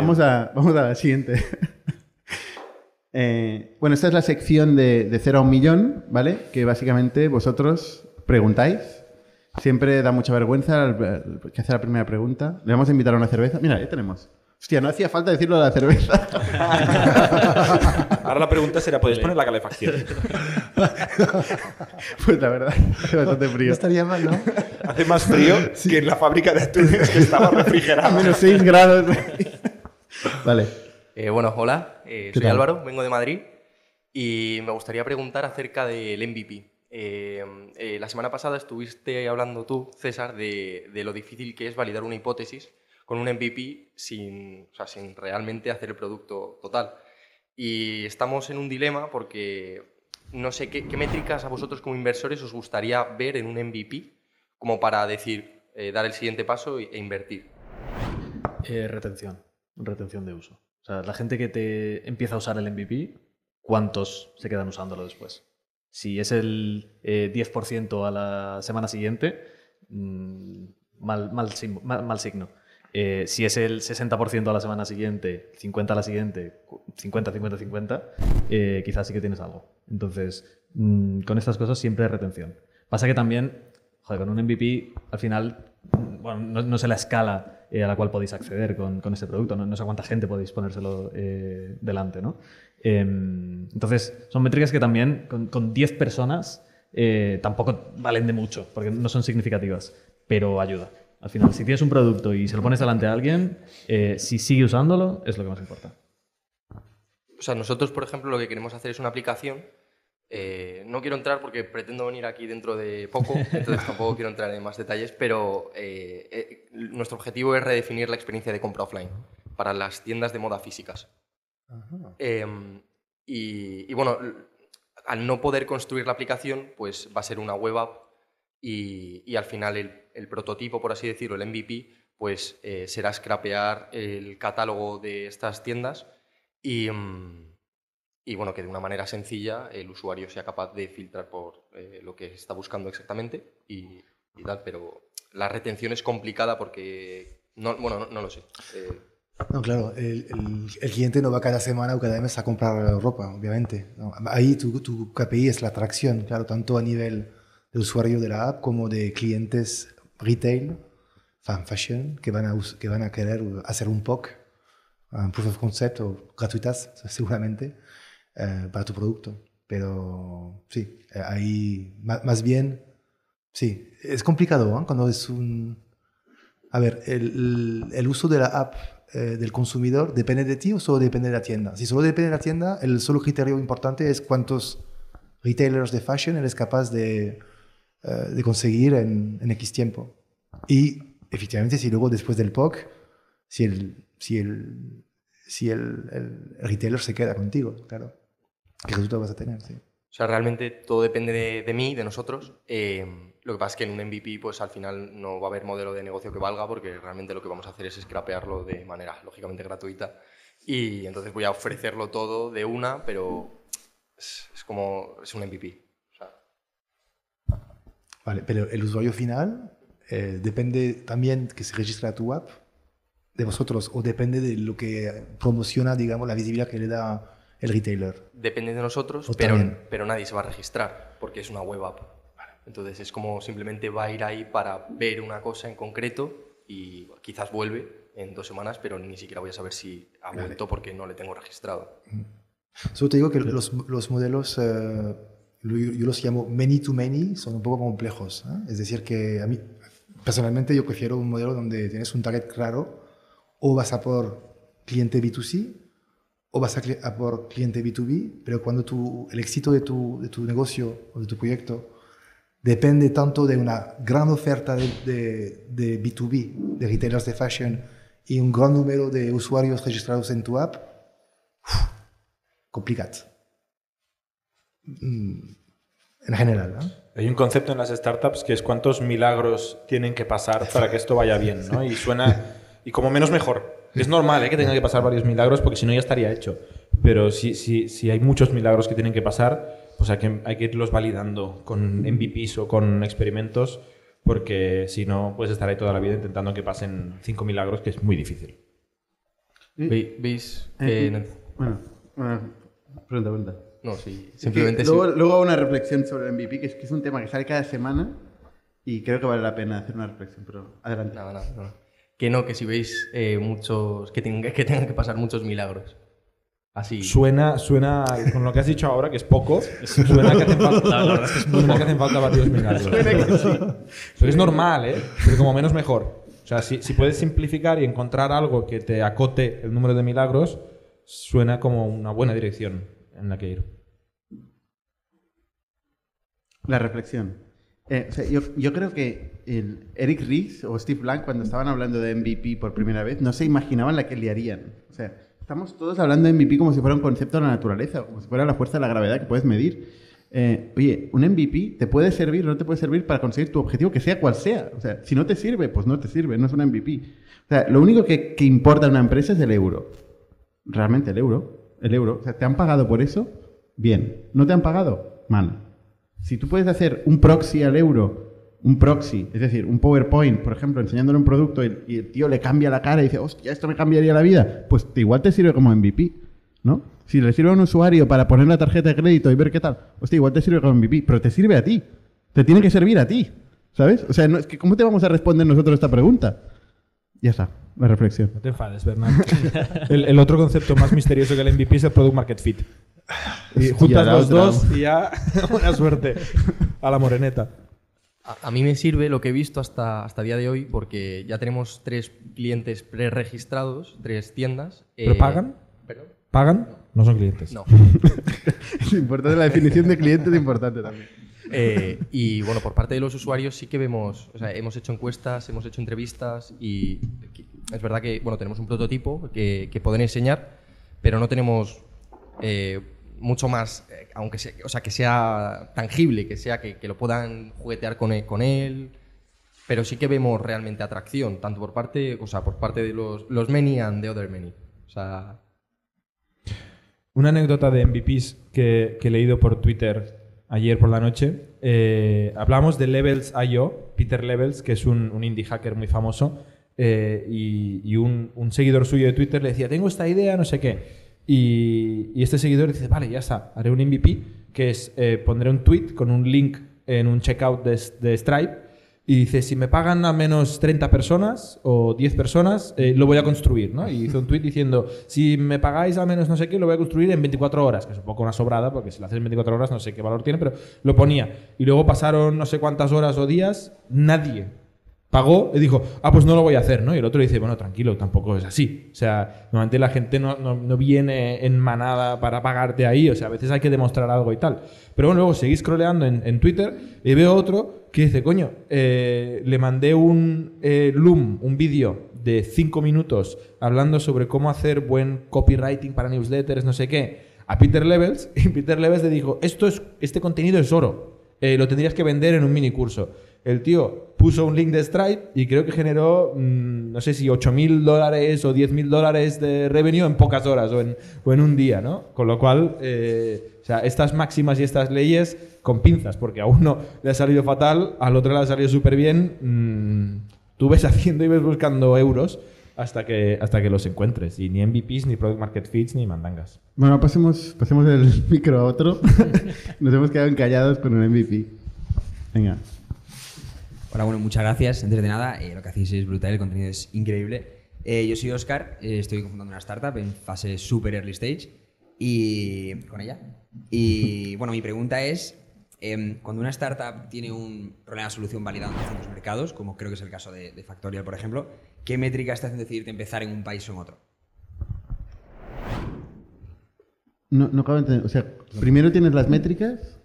vamos, a, vamos a la siguiente. Eh, bueno, esta es la sección de, de 0 a un millón, ¿vale? Que básicamente vosotros preguntáis. Siempre da mucha vergüenza que hace la primera pregunta. Le vamos a invitar a una cerveza. Mira, ahí tenemos. Hostia, no hacía falta decirlo de la cerveza. Ahora la pregunta será, ¿puedes poner la calefacción? pues la verdad, hace bastante frío. No estaría mal, ¿no? Hace más frío que en la fábrica de atunes que estaba refrigerada. A menos 6 grados. vale. Eh, bueno, hola, eh, soy Álvaro, vengo de Madrid y me gustaría preguntar acerca del MVP. Eh, la semana pasada estuviste hablando tú, César, de, de lo difícil que es validar una hipótesis con un MVP sin, o sea, sin realmente hacer el producto total. Y estamos en un dilema porque no sé ¿qué, métricas a vosotros como inversores os gustaría ver en un MVP como para decir, eh, dar el siguiente paso e, invertir. Eh, retención, retención de uso. O sea, la gente que te empieza a usar el MVP, ¿cuántos se quedan usándolo después? Si es el 10% eh, a la semana siguiente, mm, mal, mal, mal signo. Eh, si es el 60% a la semana siguiente, 50 a la siguiente, 50, 50, 50, quizás sí que tienes algo. Entonces, mm, con estas cosas siempre hay retención. Pasa que también, joder, con un MVP, al final, bueno, no, sé la escala eh, a la cual podéis acceder con, con este producto, no, sé cuánta gente podéis ponérselo eh, delante, ¿no? Em, entonces, son métricas que también con, con 10 personas tampoco valen de mucho, porque no son significativas, pero ayuda. Al final, si tienes un producto y se lo pones delante a alguien, eh, si sigue usándolo, es lo que más importa. O sea, nosotros, por ejemplo, lo que queremos hacer es una aplicación. Eh, no quiero entrar porque pretendo venir aquí dentro de poco, entonces tampoco quiero entrar en más detalles, pero eh, nuestro objetivo es redefinir la experiencia de compra offline para las tiendas de moda físicas. Em, y, y, bueno, al no poder construir la aplicación, pues va a ser una web app y, y al final el el prototipo, por así decirlo, el MVP, pues eh, será scrapear el catálogo de estas tiendas y, mm, y, bueno, que de una manera sencilla el usuario sea capaz de filtrar por eh, lo que está buscando exactamente y, tal, pero la retención es complicada porque, no, bueno, no, lo sé. Eh, no, claro, el, el, cliente no va cada semana o cada mes a comprar ropa, obviamente. ahí tu, tu KPI es la atracción, claro, tanto a nivel de usuario de la app como de clientes retail, fan fashion, que van a, que van a querer hacer un POC, un proof of concept o gratuitas seguramente eh, para tu producto. Pero sí, eh, ahí más, bien, sí, es complicado ¿eh? cuando es un... A ver, el, el, uso de la app del consumidor depende de ti o solo depende de la tienda. Si solo depende de la tienda, el solo criterio importante es cuántos retailers de fashion eres capaz de eh, de conseguir en, en, X tiempo. Y efectivamente, si luego después del POC, si el, si el, si el, el retailer se queda contigo, claro, ¿qué resultado vas a tener? Sí. O sea, realmente todo depende de, de mí, de nosotros. Eh, lo que pasa es que en un MVP, pues al final no va a haber modelo de negocio que valga, porque realmente lo que vamos a hacer es scrapearlo de manera lógicamente gratuita. Y entonces voy a ofrecerlo todo de una, pero es, es como es un MVP. Vale, pero el usuario final eh, depende también que se registre a tu app de vosotros o depende de lo que promociona, digamos, la visibilidad que le da el retailer. Depende de nosotros, pero, pero nadie se va a registrar porque es una web app. Entonces es como simplemente va a ir ahí para ver una cosa en concreto y quizás vuelve en dos semanas, pero ni siquiera voy a saber si ha vuelto porque no le tengo registrado. Solo te digo que los, los modelos eh, yo los llamo many to many, son un poco complejos. ¿eh? Es decir, que a mí, personalmente, yo prefiero un modelo donde tienes un target claro, o vas a por cliente B2C, o vas a, por cliente B2B, pero cuando tu, el éxito de tu, de tu negocio o de tu proyecto depende tanto de una gran oferta de, de, de B2B, de retailers de fashion, y un gran número de usuarios registrados en tu app, complicado. Mm, en general. Hay un concepto en las startups que es cuántos milagros tienen que pasar para que esto vaya bien, ¿no? Y suena, y como menos mejor. Es normal ¿eh? que tenga que pasar varios milagros porque si no ya estaría hecho. Pero si, si, si hay muchos milagros que tienen que pasar, pues hay que, hay que irlos validando con MVPs o con experimentos porque si no, puedes estar ahí toda la vida intentando que pasen cinco milagros, que es muy difícil. Ve- ¿Veis Eh, que eh, no- Bueno, bueno, pregunta, pregunta. No, sí, Es que simplemente sí. luego, luego una reflexión sobre el MVP, que es, que es un tema que sale cada semana y creo que vale la pena hacer una reflexión, pero adelante. Nada, nada. Que no, que si veis eh, muchos. Que tengan, que tengan que pasar muchos milagros. Así. Suena, suena, con lo que has dicho ahora, que es poco, suena que hacen falta, la verdad es que suena que hacen falta varios milagros. Pero es normal, ¿eh? Porque como menos mejor. O sea, si, si puedes simplificar y encontrar algo que te acote el número de milagros, suena como una buena dirección en la que ir. La reflexión. Eh, o sea, yo, creo que Eric Ries o Steve Blank, cuando estaban hablando de MVP por primera vez, no se imaginaban la que liarían. O sea, estamos todos hablando de MVP como si fuera un concepto de la naturaleza, como si fuera la fuerza de la gravedad que puedes medir. Eh, oye, un MVP te puede servir o no te puede servir para conseguir tu objetivo, que sea cual sea. O sea, si no te sirve, pues no te sirve, no es un MVP. O sea, lo único que, importa en una empresa es el euro. Realmente el euro. El euro. O sea, ¿te han pagado por eso? Bien. ¿No te han pagado? Mal. Si tú puedes hacer un proxy al euro, un proxy, es decir, un PowerPoint, por ejemplo, enseñándole un producto y, el tío le cambia la cara y dice, hostia, esto me cambiaría la vida, pues igual te sirve como MVP, ¿no? Si le sirve a un usuario para poner la tarjeta de crédito y ver qué tal, hostia, igual te sirve como MVP, pero te sirve a ti. Te tiene que servir a ti, ¿sabes? O sea, ¿cómo te vamos a responder nosotros esta pregunta? Ya está, la reflexión. No te enfades, Bernard. el, el otro concepto más misterioso que el MVP es el Product Market Fit. Y juntas los dos y ya buena suerte a la moreneta. A, a mí me sirve lo que he visto hasta, hasta día de hoy porque ya tenemos tres clientes preregistrados, tres tiendas. ¿Pero eh, pagan? ¿Perdón? ¿Pagan? No son clientes. No. Es importante, la definición de cliente es importante también. Eh, y bueno, por parte de los usuarios sí que vemos, o sea, hemos hecho encuestas, hemos hecho entrevistas y es verdad que, bueno, tenemos un prototipo que, que pueden enseñar, pero no tenemos eh, mucho más, eh, aunque sea, o sea, que sea tangible, que sea que, lo puedan juguetear con él, con él, pero sí que vemos realmente atracción, tanto por parte, o sea, por parte de los, los many and the other many. O sea, Una anécdota de MVPs que, he leído por Twitter ayer por la noche. Eh, hablamos de Levels.io, Peter Levels, que es un, indie hacker muy famoso, eh, y, un seguidor suyo de Twitter le decía, tengo esta idea, no sé qué. Y, este seguidor dice, vale, ya está, haré un MVP, que es, eh, pondré un tweet con un link en un checkout de, Stripe, y dice, si me pagan a menos 30 personas o 10 personas, eh, lo voy a construir, ¿no? Y hizo un tweet diciendo, si me pagáis a menos no sé qué, lo voy a construir en 24 horas, que es un poco una sobrada, porque si lo haces en 24 horas no sé qué valor tiene, pero lo ponía. Y luego pasaron no sé cuántas horas o días, nadie pagó y dijo, ah, pues no lo voy a hacer, ¿no? Y el otro dice, bueno, tranquilo, tampoco es así. O sea, normalmente la gente no, no- no viene en manada para pagarte ahí, o sea, a veces hay que demostrar algo y tal. Pero bueno, luego seguís scrolleando en, en Twitter y veo otro que dice, coño, eh, le mandé un eh, Loom, un vídeo de 5 minutos hablando sobre cómo hacer buen copywriting para newsletters, no sé qué, a Peter Levels, y Peter Levels le dijo, esto es, este contenido es oro eh, lo tendrías que vender en un mini curso. El tío puso un link de Stripe y creo que generó, mm, no sé si 8 mil dólares o 10 mil dólares de revenue en pocas horas o en, o en un día, ¿no? Con lo cual, eh, o sea, estas máximas y estas leyes con pinzas, porque a uno le ha salido fatal, al otro le ha salido súper bien. mm, tú ves haciendo y ves buscando euros hasta que, hasta que los encuentres. Y ni MVPs, ni Product Market Fits, ni mandangas. Bueno, pasemos, pasemos el micro a otro. Nos hemos quedado encallados con un MVP. Venga. Hola, bueno, muchas gracias. Antes de nada, eh, lo que hacéis es brutal, el contenido es increíble. Eh, yo soy Oscar, eh, estoy fundando una startup en fase super early stage y con ella. Y bueno, mi pregunta es, em, cuando una startup tiene un problema de solución validado en distintos mercados, como creo que es el caso de, de Factorial, por ejemplo, ¿qué métricas te hacen decidirte empezar en un país o en otro? No, no acabo de entender. O sea, primero tienes las métricas,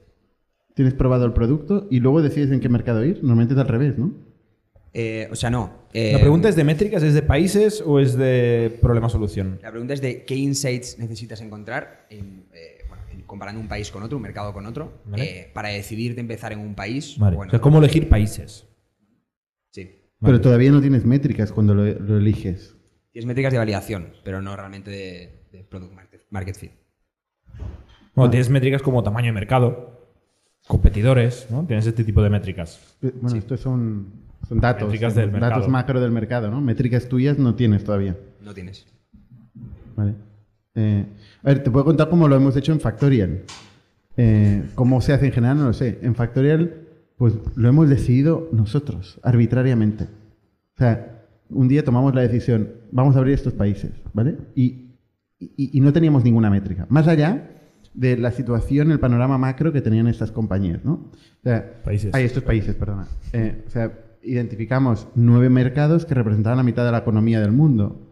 tienes probado el producto y luego decides en qué mercado ir. Normalmente es al revés, ¿no? Eh, o sea, no. eh, ¿La pregunta es de métricas, es de países o es de problema-solución? La pregunta es de qué insights necesitas encontrar en, eh, bueno, en- comparando un país con otro, un mercado con otro, Vale. eh, para decidirte empezar en un país Vale. o sea. ¿cómo elegir países? Sí. Pero todavía no tienes métricas cuando lo, lo eliges. Tienes métricas de validación, pero no realmente de, de product market, market fit. Bueno, tienes métricas como tamaño de mercado. Competidores, ¿no? Tienes este tipo de métricas. Bueno, estos son, son datos. Métricas del datos mercado. macro del mercado, ¿no? Métricas tuyas no tienes todavía. No tienes. Vale. Eh, a ver, te puedo contar cómo lo hemos hecho en Factorial. Eh, cómo se hace en general, no lo sé. En Factorial, pues lo hemos decidido nosotros, arbitrariamente. O sea, un día tomamos la decisión, vamos a abrir estos países, ¿vale? Y, y- y no teníamos ninguna métrica. Más allá de la situación, el panorama macro que tenían estas compañías, ¿no? O sea, Países. Ay, estos países, perdona. Eh, o sea, identificamos nueve mercados que representaban la mitad de la economía del mundo.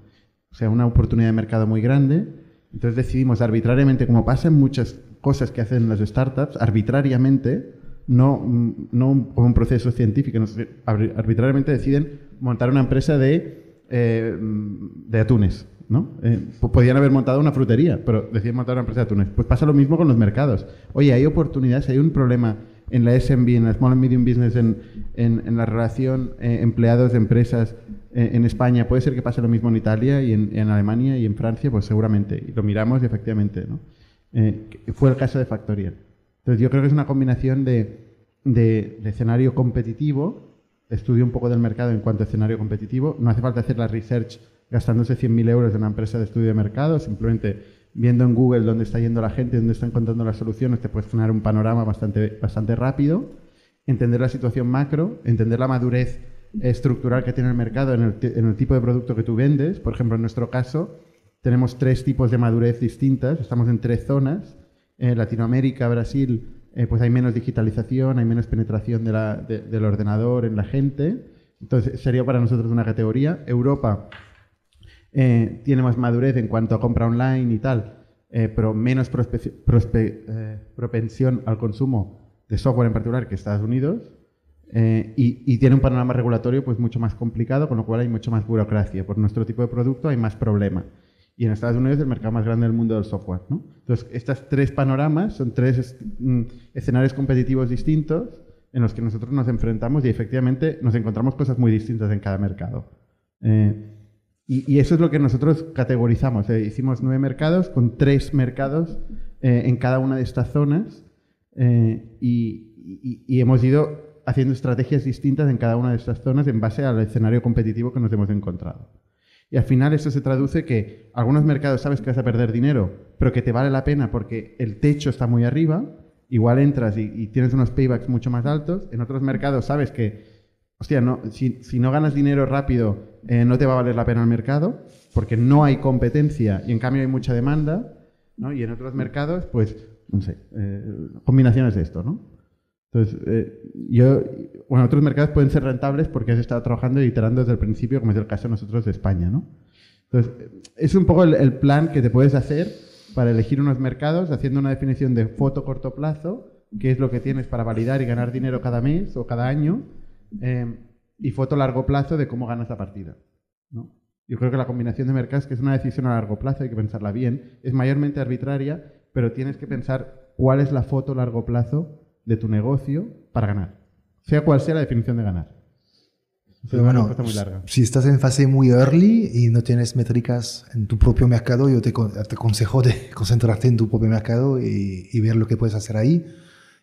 O sea, una oportunidad de mercado muy grande. Entonces decidimos arbitrariamente, como pasa en muchas cosas que hacen las startups, arbitrariamente, no, no un- como un proceso científico, no arbitrariamente deciden montar una empresa de, eh, de atunes. ¿No? Eh, po- podían haber montado una frutería, pero deciden montar una empresa de atunes. Pues pasa lo mismo con los mercados. Oye, hay oportunidades, hay un problema en la SMB, en la Small and Medium Business, en, en- la relación eh, empleados-empresas eh, en España. Puede ser que pase lo mismo en Italia y en, en Alemania y en Francia, pues seguramente. Y lo miramos y efectivamente, ¿no? Fue el caso de Factorial. Entonces yo creo que es una combinación de, de- de escenario competitivo, estudio un poco del mercado en cuanto a escenario competitivo. No hace falta hacer la research gastándose 100.000 euros en una empresa de estudio de mercado, simplemente viendo en Google dónde está yendo la gente, dónde están encontrando las soluciones, te puedes generar un panorama bastante, bastante rápido, entender la situación macro, entender la madurez estructural que tiene el mercado en el, en el tipo de producto que tú vendes. Por ejemplo, en nuestro caso, tenemos tres tipos de madurez distintas, estamos en tres zonas. Latinoamérica, Brasil, eh, pues hay menos digitalización, hay menos penetración del ordenador en la gente. Entonces, sería para nosotros una categoría. Europa eh, tiene más madurez en cuanto a compra online y tal, eh, pero menos eh, propensión al consumo de software en particular que Estados Unidos. eh, y, y tiene un panorama regulatorio pues mucho más complicado, con lo cual hay mucho más burocracia. Por nuestro tipo de producto hay más problema. Y en Estados Unidos es el mercado más grande del mundo del software. ¿no? Entonces, estos tres panoramas son tres es- mm, escenarios competitivos distintos en los que nosotros nos enfrentamos y efectivamente nos encontramos cosas muy distintas en cada mercado. Eh, y, eso es lo que nosotros categorizamos. eh. Hicimos nueve mercados con tres mercados eh, en cada una de estas zonas eh, y, y- hemos ido haciendo estrategias distintas en cada una de estas zonas en base al escenario competitivo que nos hemos encontrado. Y al final eso se traduce que algunos mercados sabes que vas a perder dinero, pero que te vale la pena porque el techo está muy arriba, igual entras y tienes unos paybacks mucho más altos. En otros mercados sabes que, hostia, no, si, no ganas dinero rápido, eh, no te va a valer la pena el mercado, porque no hay competencia y en cambio hay mucha demanda, ¿no? Y en otros mercados, pues, no sé, eh, combinaciones de esto, ¿no? Entonces, eh, yo, bueno, otros mercados pueden ser rentables porque has estado trabajando y iterando desde el principio, como es el caso de nosotros de España, ¿no? Entonces, es un poco el, el plan que te puedes hacer para elegir unos mercados, haciendo una definición de foto corto plazo, qué es lo que tienes para validar y ganar dinero cada mes o cada año, eh, y foto largo plazo de cómo ganas la partida, ¿no? Yo creo que la combinación de mercados, que es una decisión a largo plazo, hay que pensarla bien, es mayormente arbitraria, pero tienes que pensar cuál es la foto a largo plazo de tu negocio para ganar, sea cual sea la definición de ganar. Pero bueno, muy larga. si estás en fase muy early y no tienes métricas en tu propio mercado, yo te, te aconsejo de concentrarte en tu propio mercado y, y ver lo que puedes hacer ahí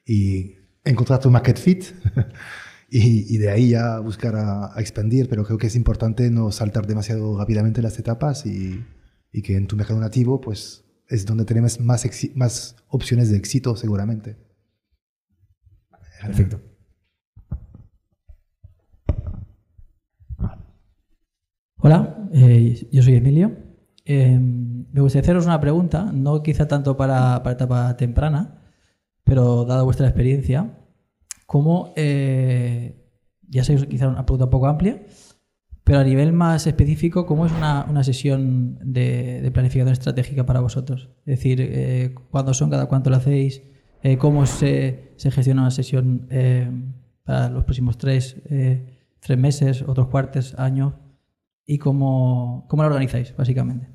y encontrar tu market fit y, y de ahí ya buscar a, a expandir. Pero creo que es importante no saltar demasiado rápidamente las etapas y, y que en tu mercado nativo pues es donde tenemos más, exi- más opciones de éxito seguramente. Perfecto. Hola, eh, yo soy Emilio. Eh, me gustaría haceros una pregunta, no quizá tanto para, para etapa temprana, pero dada vuestra experiencia, ¿cómo, eh, ya sé, quizá una pregunta un poco amplia, pero a nivel más específico, ¿cómo es una, una sesión de, planificación estratégica para vosotros? Es decir, eh, ¿cuándo son, cada cuánto lo hacéis? Eh, ¿Cómo se, se gestiona una sesión para los próximos tres, tres meses, otros cuartos, años? ¿Y cómo, cómo la organizáis, básicamente?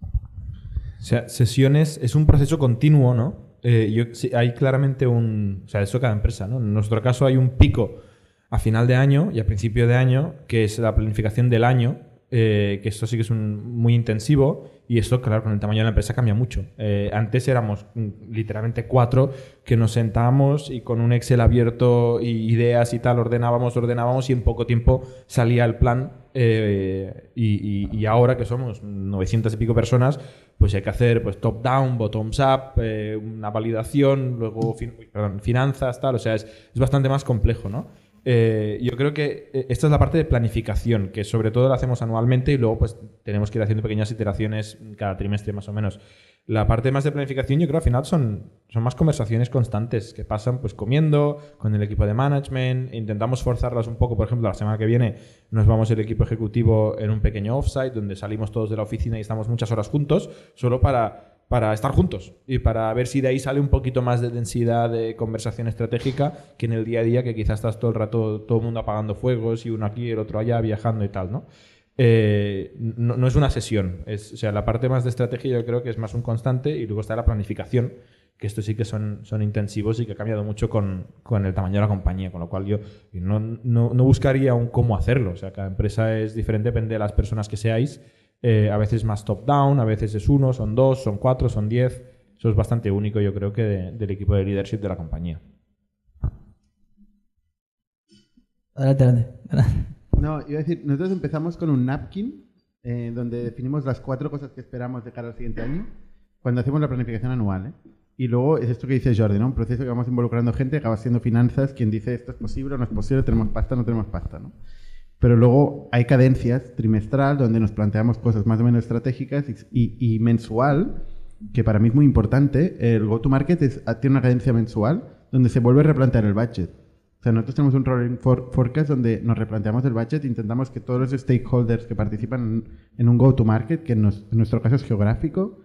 O sea, sesiones es un proceso continuo, ¿no? Eh, yo, sí, hay claramente un... O sea, eso cada empresa, ¿no? En nuestro caso hay un pico a final de año y a principio de año, que es la planificación del año, eh, que esto sí que es un, muy intensivo y esto, claro, con el tamaño de la empresa cambia mucho. Eh, antes éramos mm, literalmente cuatro que nos sentábamos y con un Excel abierto y ideas y tal ordenábamos, ordenábamos y en poco tiempo salía el plan eh, y, y- y ahora que somos 900 y pico personas, pues hay que hacer pues, top-down, bottoms-up, eh, una validación, luego fin- perdón, finanzas, tal. O sea, es, es bastante más complejo, ¿no? Eh, yo creo que eh, esta es la parte de planificación, que sobre todo la hacemos anualmente y luego pues tenemos que ir haciendo pequeñas iteraciones cada trimestre más o menos. La parte más de planificación yo creo al final son, son más conversaciones constantes que pasan pues comiendo con el equipo de management, intentamos forzarlas un poco, por ejemplo, la semana que viene nos vamos el equipo ejecutivo en un pequeño offsite donde salimos todos de la oficina y estamos muchas horas juntos solo para para estar juntos y para ver si de ahí sale un poquito más de densidad de conversación estratégica que en el día a día que quizás estás todo el rato todo el mundo apagando fuegos y uno aquí el otro allá viajando y tal, ¿no? Eh, no, es una sesión, es, o sea, la parte más de estrategia yo creo que es más un constante y luego está la planificación, que estos sí que son, son intensivos y que ha cambiado mucho con, con el tamaño de la compañía, con lo cual yo no, no, no buscaría un cómo hacerlo, o sea, cada empresa es diferente, depende de las personas que seáis, eh, a veces más top-down, a veces es uno, son dos, son cuatro, son diez. Eso es bastante único, yo creo, que de- del equipo de leadership de la compañía. Adelante, adelante. adelante. No, iba a decir, nosotros empezamos con un napkin eh, donde definimos las cuatro cosas que esperamos de cara al siguiente año cuando hacemos la planificación anual. ¿eh? Y luego es esto que dice Jordi, ¿no? Un proceso que vamos involucrando gente, acaba siendo finanzas, quien dice esto es posible o no es posible, tenemos pasta no tenemos pasta, ¿no? Pero luego hay cadencias trimestral donde nos planteamos cosas más o menos estratégicas y, y- y mensual, que para mí es muy importante. El go-to-market es- tiene una cadencia mensual donde se vuelve a replantear el budget. O sea, nosotros tenemos un rolling for- forecast donde nos replanteamos el budget intentamos que todos los stakeholders que participan en, un go-to-market, que en nuestro caso es geográfico,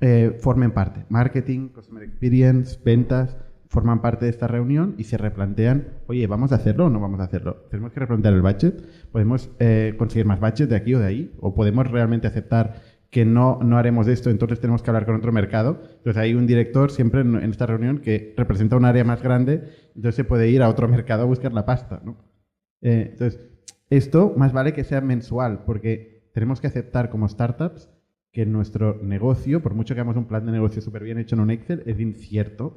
eh, formen parte. Marketing, Customer Experience, ventas, forman parte de esta reunión y se replantean, oye, ¿vamos a hacerlo o no vamos a hacerlo? Tenemos que replantear el budget, podemos eh, conseguir más budget de aquí o de ahí, o podemos realmente aceptar que no, no haremos esto, entonces tenemos que hablar con otro mercado. Entonces hay un director siempre en, en esta reunión que representa un área más grande, entonces se puede ir a otro mercado a buscar la pasta. ¿no? Eh, entonces, esto más vale que sea mensual, porque tenemos que aceptar como startups que nuestro negocio, por mucho que hagamos un plan de negocio súper bien hecho en un Excel, es incierto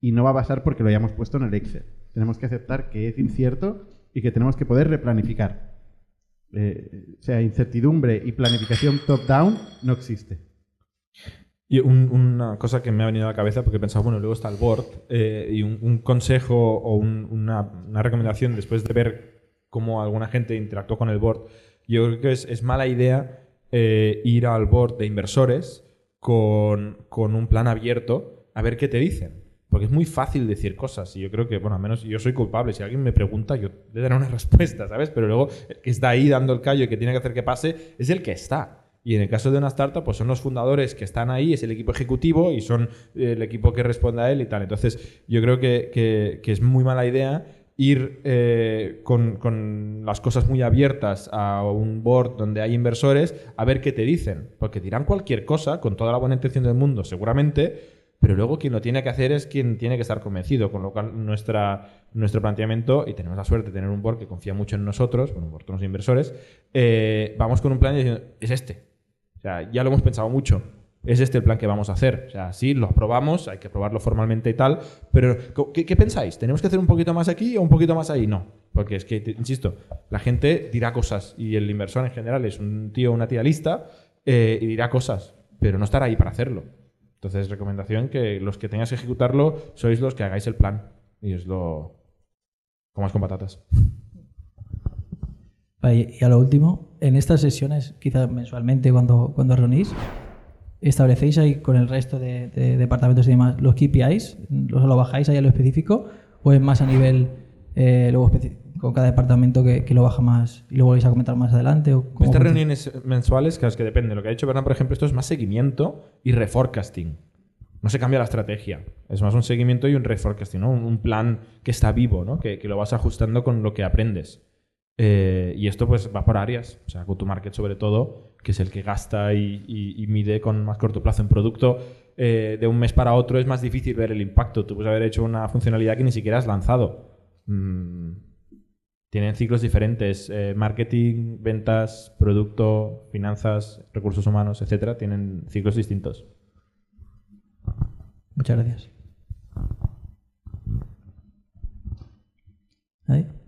y no va a pasar porque lo hayamos puesto en el Excel. Tenemos que aceptar que es incierto y que tenemos que poder replanificar. Eh, o sea, incertidumbre y planificación top-down no existe. Y un- una cosa que me ha venido a la cabeza, porque he pensado, bueno, luego está el board, eh, y un, consejo o un- una, recomendación después de ver cómo alguna gente interactuó con el board, yo creo que es, es mala idea eh, ir al board de inversores con, con un plan abierto a ver qué te dicen. Porque es muy fácil decir cosas y yo creo que, bueno, al menos yo soy culpable. Si alguien me pregunta, yo le daré una respuesta, ¿sabes? Pero luego el que está ahí dando el callo y que tiene que hacer que pase es el que está. Y en el caso de una startup, pues son los fundadores que están ahí, es el equipo ejecutivo y son eh, el equipo que responde a él y tal. Entonces, yo creo que, que- es muy mala idea ir eh, con, con las cosas muy abiertas a un board donde hay inversores a ver qué te dicen. Porque dirán cualquier cosa, con toda la buena intención del mundo, seguramente, pero luego quien lo tiene que hacer es quien tiene que estar convencido, con lo cual nuestra, nuestro planteamiento, y tenemos la suerte de tener un board que confía mucho en nosotros, bueno, un board, unos inversores, eh, vamos con un plan diciendo, es este. O sea, ya lo hemos pensado mucho. Es este el plan que vamos a hacer. O sea, sí, lo aprobamos, hay que aprobarlo formalmente y tal, pero ¿qué, qué pensáis? ¿Tenemos que hacer un poquito más aquí o un poquito más ahí? No, porque es que, insisto, la gente dirá cosas y el inversor en general es un tío o una tía lista eh, y dirá cosas, pero no estará ahí para hacerlo. Entonces, recomendación que los que tengáis que ejecutarlo sois los que hagáis el plan y os lo comas con patatas. Y a lo último, en estas sesiones, quizás mensualmente cuando, cuando reunís, ¿establecéis ahí con el resto de, de departamentos y demás los KPIs? ¿Los lo bajáis ahí a lo específico? ¿O es más a nivel eh, luego con cada departamento que, que lo baja más y lo volvéis a comentar más adelante? ¿o cómo Estas funciona? reuniones mensuales, claro, es que depende. Lo que ha hecho Bernard, por ejemplo, esto es más seguimiento y reforecasting. No se cambia la estrategia. Es más un seguimiento y un reforecasting, ¿no? Un, un plan que está vivo, ¿no? Que, que lo vas ajustando con lo que aprendes. Eh, y esto pues va por áreas. O sea, go-to-market sobre todo, que es el que gasta y, mide con más corto plazo un producto. eh, de un mes para otro es más difícil ver el impacto. Tú puedes haber hecho una funcionalidad que ni siquiera has lanzado. Mm, tienen ciclos diferentes. Eh, marketing, ventas, producto, finanzas, recursos humanos, etcétera, tienen ciclos distintos. Muchas gracias. ¿Nadie?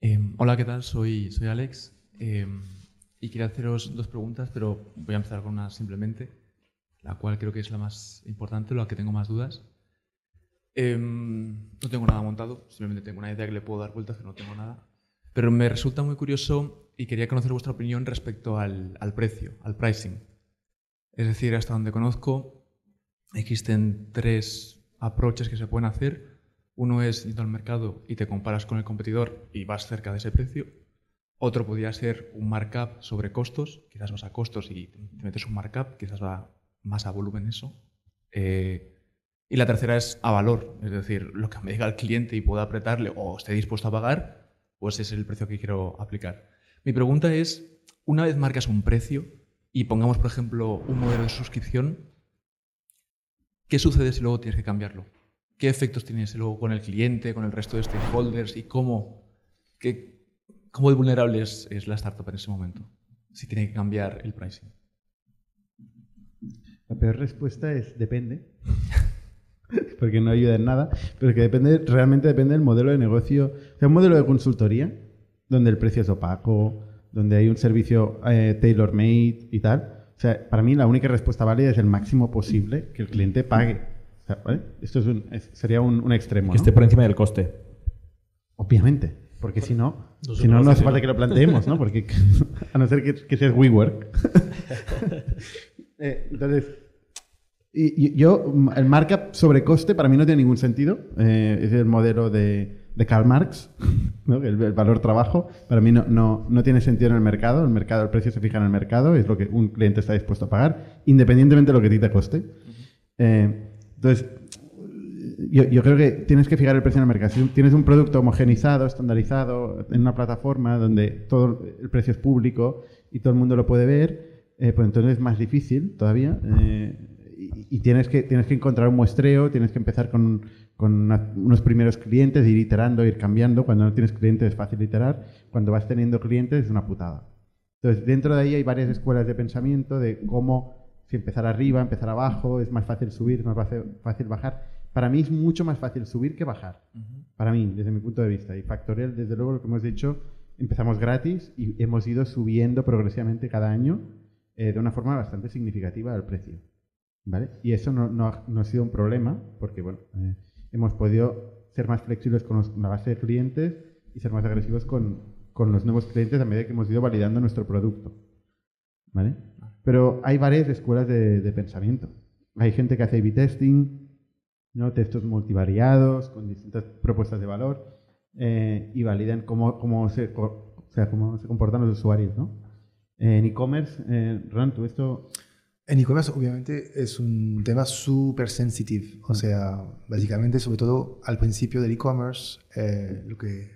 Em, hola, ¿qué tal? Soy, soy Alex em, y quería haceros dos preguntas, pero voy a empezar con una simplemente, la cual creo que es la más importante, la que tengo más dudas. Em, no tengo nada montado, simplemente tengo una idea que le puedo dar vueltas, pero no tengo nada. Pero me resulta muy curioso y quería conocer vuestra opinión respecto al, al precio, al pricing. Es decir, hasta donde conozco, existen tres approaches que se pueden hacer. Uno es ir al mercado y te comparas con el competidor y vas cerca de ese precio. Otro podría ser un markup sobre costos. Quizás vas a costos y te metes un markup, quizás va más a volumen eso. Eh, y la tercera es a valor, es decir, lo que me diga el cliente y pueda apretarle o esté dispuesto a pagar, pues es el precio que quiero aplicar. Mi pregunta es, una vez marcas un precio y pongamos, por ejemplo, un modelo de suscripción, ¿qué sucede si luego tienes que cambiarlo? ¿Qué efectos tienes luego con el cliente, con el resto de stakeholders y cómo, qué, cómo vulnerable es, es la startup en ese momento? Si tiene que cambiar el pricing. La peor respuesta es depende. porque no ayuda en nada, pero que depende, realmente depende del modelo de negocio. O sea, un modelo de consultoría, donde el precio es opaco, donde hay un servicio eh, tailor-made y tal. O sea, para mí la única respuesta válida es el máximo posible que el cliente pague. O sea, ¿vale? Esto es un- es- sería un, un extremo. Que ¿no? esté por encima del coste. Obviamente. Porque si no, si no, no hace falta que lo planteemos, ¿no? Porque a no ser que, que seas WeWork. Eh, entonces, y, y- yo, el markup sobre coste para mí no tiene ningún sentido. Eh, es el modelo de, de Karl Marx, ¿no? el, el valor trabajo. Para mí no, no, no tiene sentido en el mercado. El mercado, el precio se fija en el mercado, es lo que un cliente está dispuesto a pagar, independientemente de lo que a ti te coste. Eh, entonces, yo, yo creo que tienes que fijar el precio en el mercado. Si tienes un producto homogenizado, estandarizado, en una plataforma donde todo el precio es público y todo el mundo lo puede ver, eh, pues entonces es más difícil todavía. eh, y, y tienes, que, tienes que encontrar un muestreo, tienes que empezar con, con una- unos primeros clientes, ir iterando, ir cambiando. Cuando no tienes clientes es fácil iterar. Cuando vas teniendo clientes es una putada. Entonces, dentro de ahí hay varias escuelas de pensamiento de cómo si empezar arriba, empezar abajo, es más fácil subir, es más fácil, bajar. Para mí es mucho más fácil subir que bajar. Para mí, desde mi punto de vista. Y Factorial, desde luego, lo que hemos dicho, empezamos gratis y hemos ido subiendo progresivamente cada año eh, de una forma bastante significativa el precio. ¿Vale? Y eso no, no ha, no ha sido un problema, porque bueno, eh, hemos podido ser más flexibles con los- la base de clientes y ser más agresivos con, con los nuevos clientes a medida que hemos ido validando nuestro producto. ¿Vale? Pero hay varias escuelas de, de pensamiento. Hay gente que hace A-B testing, ¿no? textos multivariados con distintas propuestas de valor eh, y validan cómo, cómo, se, o sea, cómo se comportan los usuarios. ¿no? En e-commerce, eh, Ron, tú esto En e-commerce, obviamente, es un tema súper sensitive. O sea, básicamente, sobre todo al principio del e-commerce, eh, lo que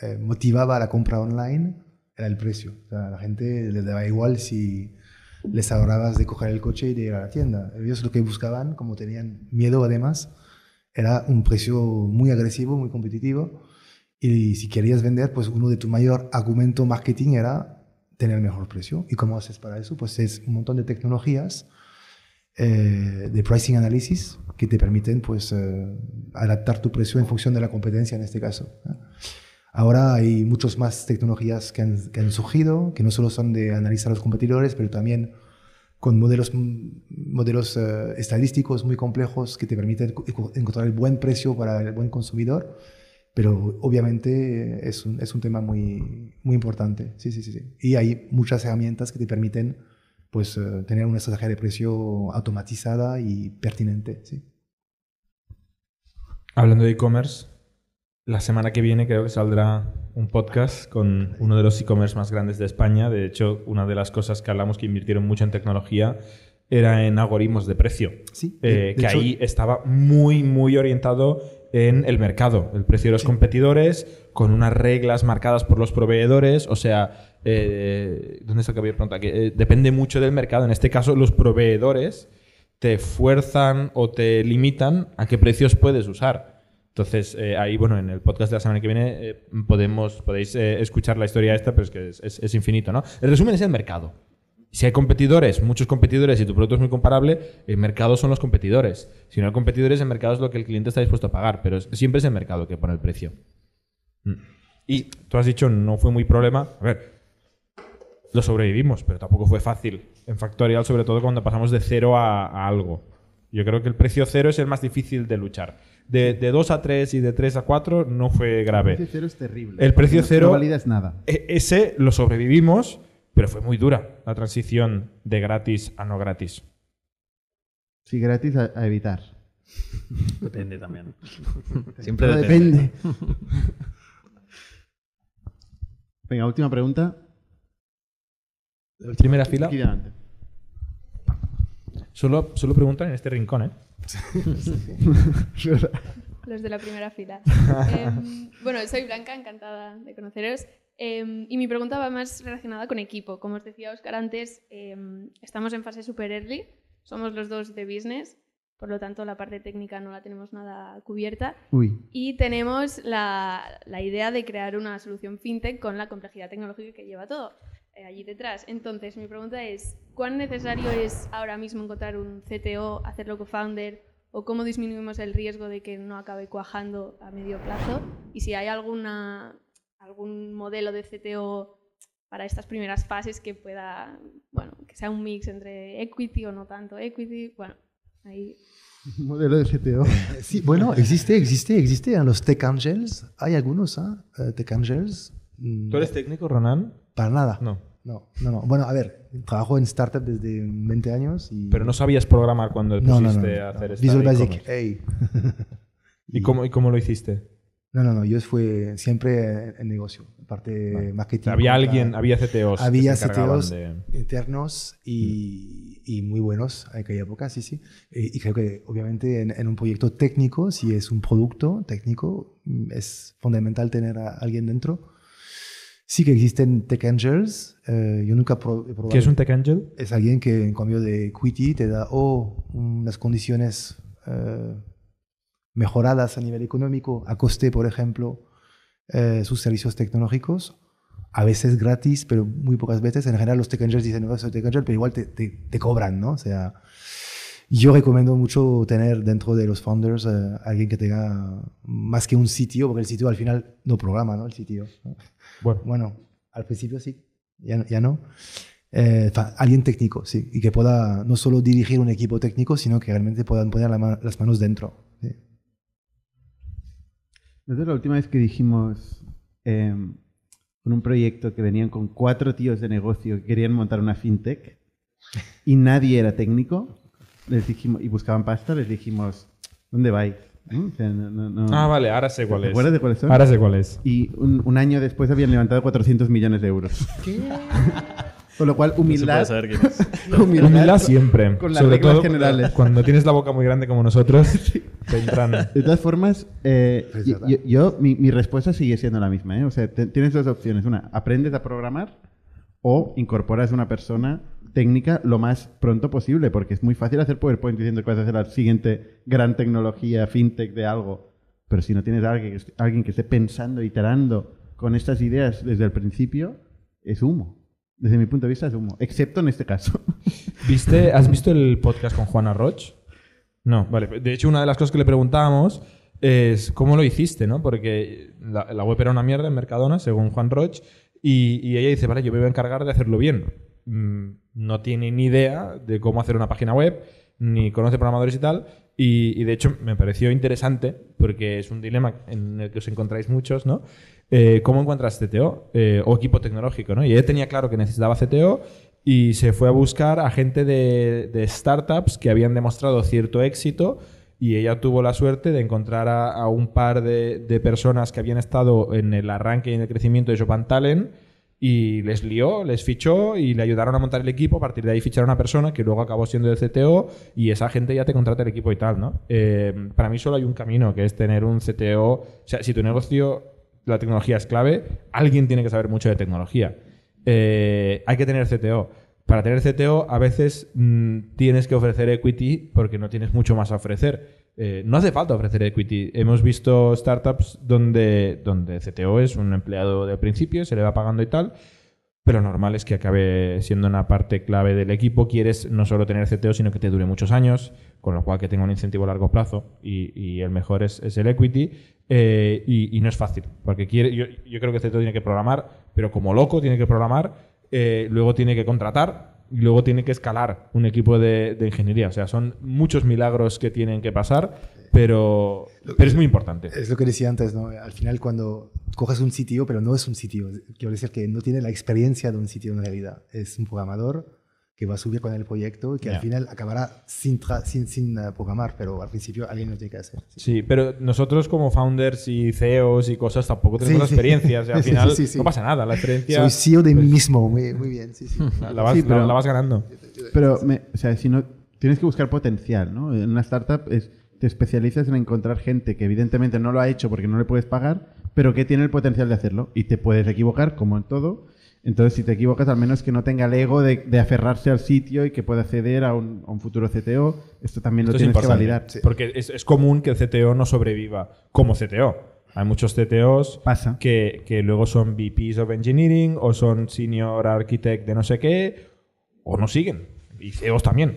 eh, motivaba la compra online era el precio. O sea, a la gente les daba igual si les ahorrabas de coger el coche y de ir a la tienda. Ellos lo que buscaban, como tenían miedo además, era un precio muy agresivo, muy competitivo. Y si querías vender, pues uno de tu mayor argumento marketing era tener mejor precio. ¿Y cómo haces para eso? Pues es un montón de tecnologías eh, de pricing analysis que te permiten pues eh, adaptar tu precio en función de la competencia en este caso. ¿eh? Ahora hay muchas más tecnologías que han, surgido, que no solo son de analizar a los competidores, pero también con modelos, modelos eh, estadísticos muy complejos que te permiten enco- encontrar el buen precio para el buen consumidor. Pero obviamente eh, es un, es un tema muy, muy importante. Sí, sí, sí, sí. Y hay muchas herramientas que te permiten pues, eh, tener una estrategia de precio automatizada y pertinente. Sí. Hablando de e-commerce, la semana que viene creo que saldrá un podcast con uno de los e-commerce más grandes de España. De hecho, una de las cosas que hablamos que invirtieron mucho en tecnología era en algoritmos de precio. Sí, Eh, de- que hecho- ahí estaba muy, muy orientado en el mercado, el precio de los competidores, con unas reglas marcadas por los proveedores. O sea, eh, ¿dónde está que había pregunta? Que eh, depende mucho del mercado. En este caso, los proveedores te fuerzan o te limitan a qué precios puedes usar. Entonces, eh, ahí, bueno, en el podcast de la semana que viene eh, podemos, podéis eh, escuchar la historia esta, pero es que es, infinito, ¿no? El resumen es el mercado. Si hay competidores, muchos competidores y tu producto es muy comparable, el mercado son los competidores. Si no hay competidores, el mercado es lo que el cliente está dispuesto a pagar, pero siempre es el mercado que pone el precio. Mm. Y tú has dicho, no fue muy problema. A ver, lo sobrevivimos, pero tampoco fue fácil en Factorial, sobre todo cuando pasamos de cero a algo. Yo creo que el precio cero es el más difícil de luchar. De, de 2 a 3 y de 3 a 4 no fue El grave. precio cero es terrible. El precio No- cero- No validas nada. E- ese lo sobrevivimos, pero fue muy dura la transición de gratis a no gratis. Sí, gratis a, a evitar. Depende también. Siempre depende. Venga, última pregunta. Primera fila. Aquí delante. Solo, solo preguntan en este rincón, ¿eh? Los de la primera fila. Em, bueno, soy Blanca, encantada de conoceros. Em, y mi pregunta va más relacionada con equipo. Como os decía Oscar antes, em, estamos en fase super early. Somos los dos de business, por lo tanto la parte técnica no la tenemos nada cubierta. Uy, Y tenemos la, la idea de crear una solución fintech con la complejidad tecnológica que lleva todo allí detrás. Entonces, mi pregunta es, ¿cuán necesario es ahora mismo encontrar un CTO, hacerlo co-founder, o cómo disminuimos el riesgo de que no acabe cuajando a medio plazo? Y si hay alguna, algún modelo de CTO para estas primeras fases que pueda, bueno, que sea un mix entre equity o no tanto equity, bueno, ahí... modelo de CTO. Sí, bueno, existe, existe, existe. En los Tech Angels hay algunos, ¿ah? Eh, Tech Angels. mm, ¿Tú eres técnico, Ronan? Para nada. No. No, no, no. Bueno, a ver, trabajo en startup desde 20 años y... Pero no sabías programar cuando no, no, no, pusiste no, a hacer Visual Basic, hey. ¿Y cómo, ¿Y cómo lo hiciste? No, no, no, yo fue siempre en negocio, parte Vale. marketing. Había alguien, había CTOs. Había CTOs de- internos y, y muy buenos en aquella época, sí, sí. Y, y creo que obviamente en, en un proyecto técnico, si es un producto técnico, mm, es fundamental tener a alguien dentro. Sí que existen tech angels, eh, yo nunca he probado. ¿Qué es un Tech Angel? Es alguien que en cambio de equity te da o unas condiciones eh, mejoradas a nivel económico, a coste, por ejemplo, eh, sus servicios tecnológicos, a veces gratis, pero muy pocas veces. En general los tech angels dicen, no, soy tech angel, pero igual te, te, te cobran, ¿no? O sea, yo recomiendo mucho tener dentro de los founders eh, alguien que tenga más que un sitio, porque el sitio al final no programa, ¿no? El sitio. ¿no? Bueno, Bueno, al principio sí, ya, no- ya no. Eh, alguien técnico, sí, y que pueda no solo dirigir un equipo técnico, sino que realmente puedan poner la ma- las manos dentro. sí. Nosotros la última vez que dijimos eh, con un proyecto que venían con cuatro tíos de negocio que querían montar una fintech y nadie era técnico, les dijimos, y buscaban pasta, les dijimos, ¿dónde vais? ¿No? O sea, no- no- no- Ah, vale, ahora sé cuál ¿Te es. acuerdas de cuáles son? Ahora sé cuál es. Y un, un año después habían levantado 400 millones de euros. Con lo cual, No se humildad. puede saber quién es. humildad, Humildad siempre. Con las Sobre reglas todo generales. cuando tienes la boca muy grande como nosotros, te entran. De todas formas, eh, Es yo, verdad. yo- yo- mi, mi respuesta sigue siendo la misma. ¿eh? O sea, te- tienes dos opciones. Una, aprendes a programar o incorporas una persona técnica lo más pronto posible, porque es muy fácil hacer PowerPoint diciendo que vas a hacer la siguiente gran tecnología fintech de algo. Pero si no tienes alguien que esté pensando, iterando con estas ideas desde el principio, es humo. Desde mi punto de vista es humo, excepto en este caso. ¿Viste, ¿Has visto el podcast con Juana Roch? No, vale. De hecho, una de las cosas que le preguntábamos es cómo lo hiciste, ¿no? Porque la, la web era una mierda en Mercadona, según Juan Roch, y, ella dice, vale, yo me voy a encargar de hacerlo bien. Mm, no tiene ni idea de cómo hacer una página web, ni conoce programadores y tal, y, de hecho me pareció interesante, porque es un dilema en el que os encontráis muchos, ¿no? Eh, ¿Cómo encuentras CTO eh, o equipo tecnológico, ¿no? Y ella tenía claro que necesitaba CTO y se fue a buscar a gente de startups que habían demostrado cierto éxito y ella tuvo la suerte de encontrar a, un par de, personas que habían estado en el arranque y en el crecimiento de Japan Talent y les lió, les fichó y le ayudaron a montar el equipo. A partir de ahí ficharon a una persona que luego acabó siendo el CTO y esa gente ya te contrata el equipo y tal, ¿no? Eh, para mí solo hay un camino, que es tener un CTO. O sea, si tu negocio, la tecnología es clave, alguien tiene que saber mucho de tecnología. Eh, hay que tener CTO. Para tener CTO, a veces mm, tienes que ofrecer equity porque no tienes mucho más a ofrecer. eh, no hace falta ofrecer equity. Hemos visto startups donde, donde CTO es un empleado del principio, se le va pagando y tal, pero normal es que acabe siendo una parte clave del equipo. Quieres no solo tener CTO, sino que te dure muchos años, con lo cual que tenga un incentivo a largo plazo y, el mejor es, el equity. eh, y, no es fácil, porque quiere, yo creo que CTO tiene que programar, pero como loco tiene que programar, eh, luego tiene que contratar y luego tiene que escalar un equipo de, de ingeniería. O sea, son muchos milagros que tienen que pasar, pero, pero es muy importante. Es lo que decía antes, ¿no? Al final cuando coges un sitio, pero no es un sitio, quiero decir que no tiene la experiencia de un sitio en realidad. Es un programador que va a subir con el proyecto y que Ya. al final acabará sin, tra- sin, sin eh, programar, pero al principio alguien lo tiene que hacer. Sí. Sí, pero nosotros como founders y CEOs y cosas tampoco tenemos Sí, la sí. experiencia. O sea, al final sí, sí, sí. no pasa nada. La experiencia Soy CEO de mí mismo, muy, muy bien, sí, sí. la, la vas, Sí, pero- la- la vas ganando. Pero, me- o sea, si no, tienes que buscar potencial, ¿no? En una startup es, te especializas en encontrar gente que evidentemente no lo ha hecho porque no le puedes pagar, pero que tiene el potencial de hacerlo. Y te puedes equivocar, como en todo. Entonces, si te equivocas, al menos que no tenga el ego de, de aferrarse al sitio y que pueda acceder a un, a un futuro CTO. Esto también lo Esto es tienes que validar. Porque es, es común que el CTO no sobreviva como CTO. Hay muchos CTOs Pasa. que, que luego son VPs of Engineering o son Senior Architect de no sé qué, o no siguen. Y CEOs también.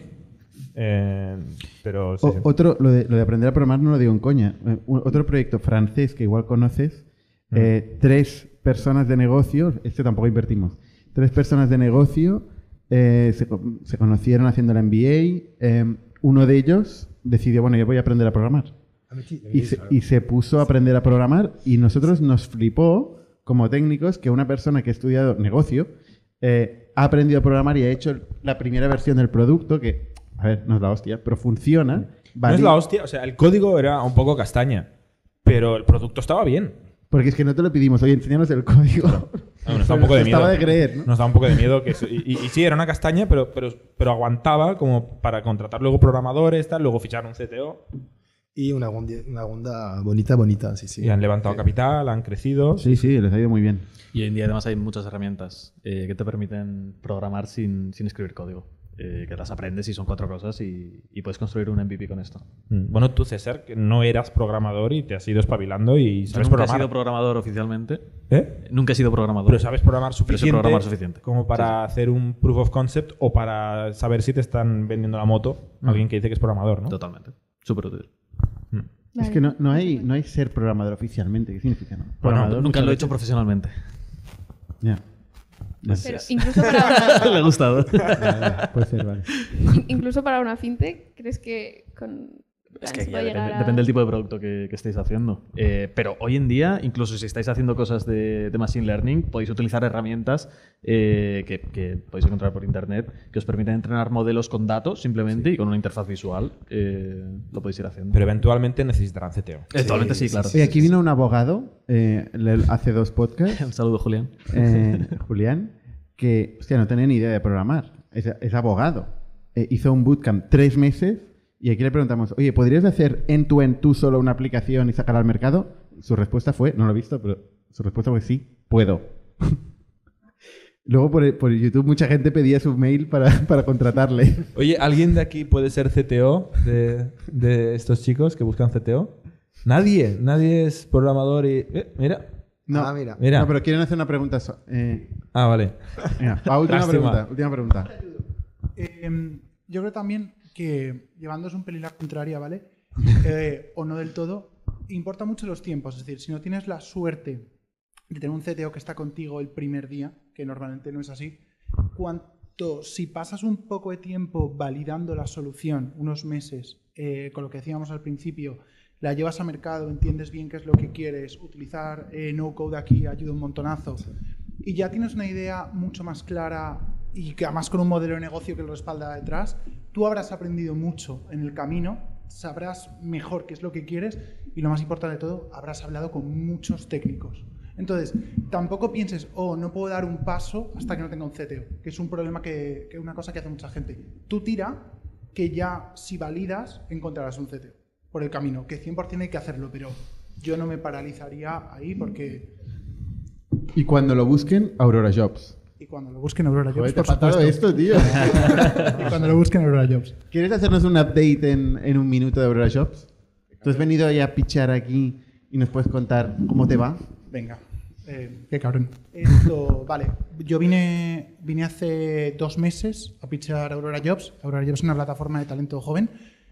Eh, pero sí, O- sí. otro, lo de, lo de aprender a programar no lo digo en coña. Eh, otro proyecto francés que igual conoces, eh, tres personas de negocio, este tampoco invertimos, tres personas de negocio eh, se, co- se conocieron haciendo la MBA, eh, uno de ellos decidió, bueno, yo voy a aprender a programar. Y se, y se puso a aprender a programar y nosotros nos flipó como técnicos que una persona que ha estudiado negocio eh, ha aprendido a programar y ha hecho la primera versión del producto que, a ver, no es la hostia, pero funciona. No es la hostia, o sea, el código era un poco castaña, pero el producto estaba bien. Porque es que no te lo pedimos, oye, enséñanos el código. Ah, nos da un poco de miedo. Estaba de creer, ¿no? Nos da un poco de miedo. Que eso- y, y- y sí, era una castaña, pero, pero, pero aguantaba como para contratar luego programadores, tal, luego fichar un CTO. Y una una ronda bonita, bonita, sí, sí. Y han levantado capital, han crecido. Sí, sí, les ha ido muy bien. Y hoy en día además hay muchas herramientas eh, que te permiten programar sin, sin escribir código. Eh, que las aprendes y son cuatro cosas y, y puedes construir un MVP con esto. Mm. Bueno, tú, César, que no eras programador y te has ido espabilando y Yo sabes nunca he programar. sido programador oficialmente. ¿Eh? Nunca he sido programador. Pero sabes programar Pero suficiente, programar suficiente. como para hacer un proof of concept o para saber si te están vendiendo la moto alguien que dice que es programador, ¿no? Totalmente. Súper útil. Mm. Es que no, no, hay, no hay ser programador oficialmente. ¿Qué significa? No? Bueno, Programador nunca lo he hecho profesionalmente. Ya. Ya. Pero incluso para, Le ha gustado. Puede ser, vale. incluso para una fintech, ¿crees que con Es que ya depende, a- depende del tipo de producto que, que estéis haciendo. Eh, pero hoy en día, incluso si estáis haciendo cosas de, de Machine Learning, podéis utilizar herramientas eh, que, que podéis encontrar por Internet que os permiten entrenar modelos con datos simplemente y con una interfaz visual. eh, lo podéis ir haciendo. Pero eventualmente necesitarán CTO. Eventualmente sí, claro. Oye, aquí vino un abogado eh, hace dos podcasts, Un saludo, Julián. eh, Julián, que hostia, no tenía ni idea de programar. Es, es abogado. Eh, hizo un bootcamp tres meses y aquí le preguntamos, oye, ¿podrías hacer end-to-end tú solo una aplicación y sacarla al mercado? Su respuesta fue, no lo he visto, pero su respuesta fue sí, puedo. Luego por, por YouTube mucha gente pedía su mail para, para contratarle. Oye, ¿alguien de aquí puede ser CTO de, de estos chicos que buscan CTO? Nadie, nadie es programador y... eh, mira, No, Ah, mira. mira. no, pero quieren hacer una pregunta. so- eh, Ah, vale. va, última Lástima. pregunta. Última pregunta. Eh, yo creo también que, llevándose un pelín la contraria, ¿vale? Eh, o no del todo, importa mucho los tiempos. Es decir, si no tienes la suerte de tener un CTO que está contigo el primer día, que normalmente no es así, cuanto si pasas un poco de tiempo validando la solución, unos meses, eh, con lo que decíamos al principio, la llevas a mercado, entiendes bien qué es lo que quieres, utilizar eh, no code aquí ayuda un montonazo, y ya tienes una idea mucho más clara y que además con un modelo de negocio que lo respalda detrás, tú habrás aprendido mucho en el camino, sabrás mejor qué es lo que quieres y lo más importante de todo, habrás hablado con muchos técnicos. Entonces, tampoco pienses, oh, no puedo dar un paso hasta que no tenga un CTO, que es un problema que, que una cosa que hace mucha gente. Tú tira, que ya si validas, encontrarás un CTO por el camino, que 100% hay que hacerlo, pero yo no me paralizaría ahí porque... Y cuando lo busquen, Aurora Jobs. Y cuando lo busquen Aurora Jobs, por supuesto. esto, tío. y cuando lo busquen Aurora Jobs. ¿Quieres hacernos un update en, en un minuto de Aurora Jobs? Tú has venido ahí a pichar aquí y nos puedes contar cómo te va. Venga. Eh, qué cabrón. Esto, vale. Yo vine, vine hace dos meses a pichar Aurora Jobs. Aurora Jobs es una plataforma de talento joven.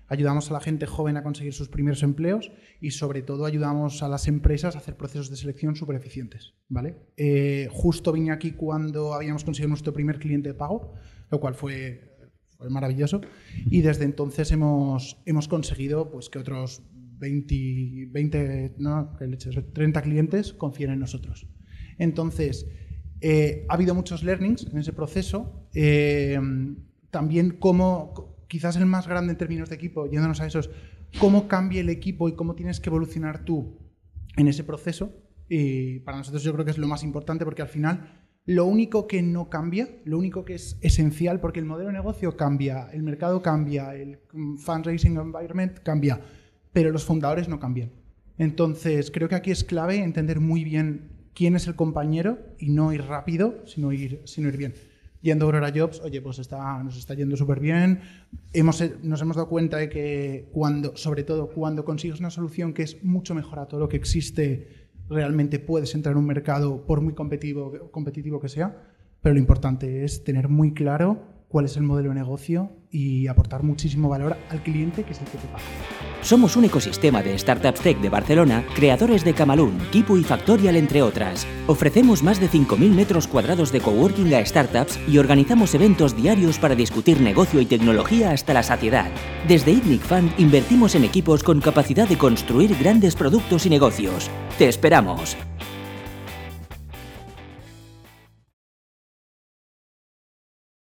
Ayudamos a la gente joven a conseguir sus primeros empleos y sobre todo ayudamos a las empresas a hacer procesos de selección súper eficientes. ¿vale? Eh, justo vine aquí cuando habíamos conseguido nuestro primer cliente de pago, lo cual fue, fue maravilloso. Y desde entonces hemos, hemos conseguido pues, que otros 20, 20 no, qué leches, 30 clientes confíen en nosotros. Entonces, eh, ha habido muchos learnings en ese proceso. Eh, también cómo, quizás el más grande en términos de equipo, yéndonos a esos, cómo cambia el equipo y cómo tienes que evolucionar tú en ese proceso. Y para nosotros yo creo que es lo más importante porque al final lo único que no cambia, lo único que es esencial, porque el modelo de negocio cambia, el mercado cambia, el fundraising environment cambia, pero los fundadores no cambian. Entonces, creo que aquí es clave entender muy bien quién es el compañero y no ir rápido, sino ir, sino ir bien. Yendo a Aurora Jobs, oye, pues está, nos está yendo súper bien. Hemos, nos hemos dado cuenta de que cuando, sobre todo cuando consigues una solución que es mucho mejor a todo lo que existe, realmente puedes entrar en un mercado por muy competitivo, competitivo que sea. Pero lo importante es tener muy claro cuál es el modelo de negocio y aportar muchísimo valor al cliente, que es el que te paga. Somos un ecosistema de startups tech de Barcelona, creadores de Camalún, Kipu y Factorial, entre otras. Ofrecemos más de 5.000 metros cuadrados de coworking a startups y organizamos eventos diarios para discutir negocio y tecnología hasta la saciedad. Desde ITNIC Fund invertimos en equipos con capacidad de construir grandes productos y negocios. ¡Te esperamos!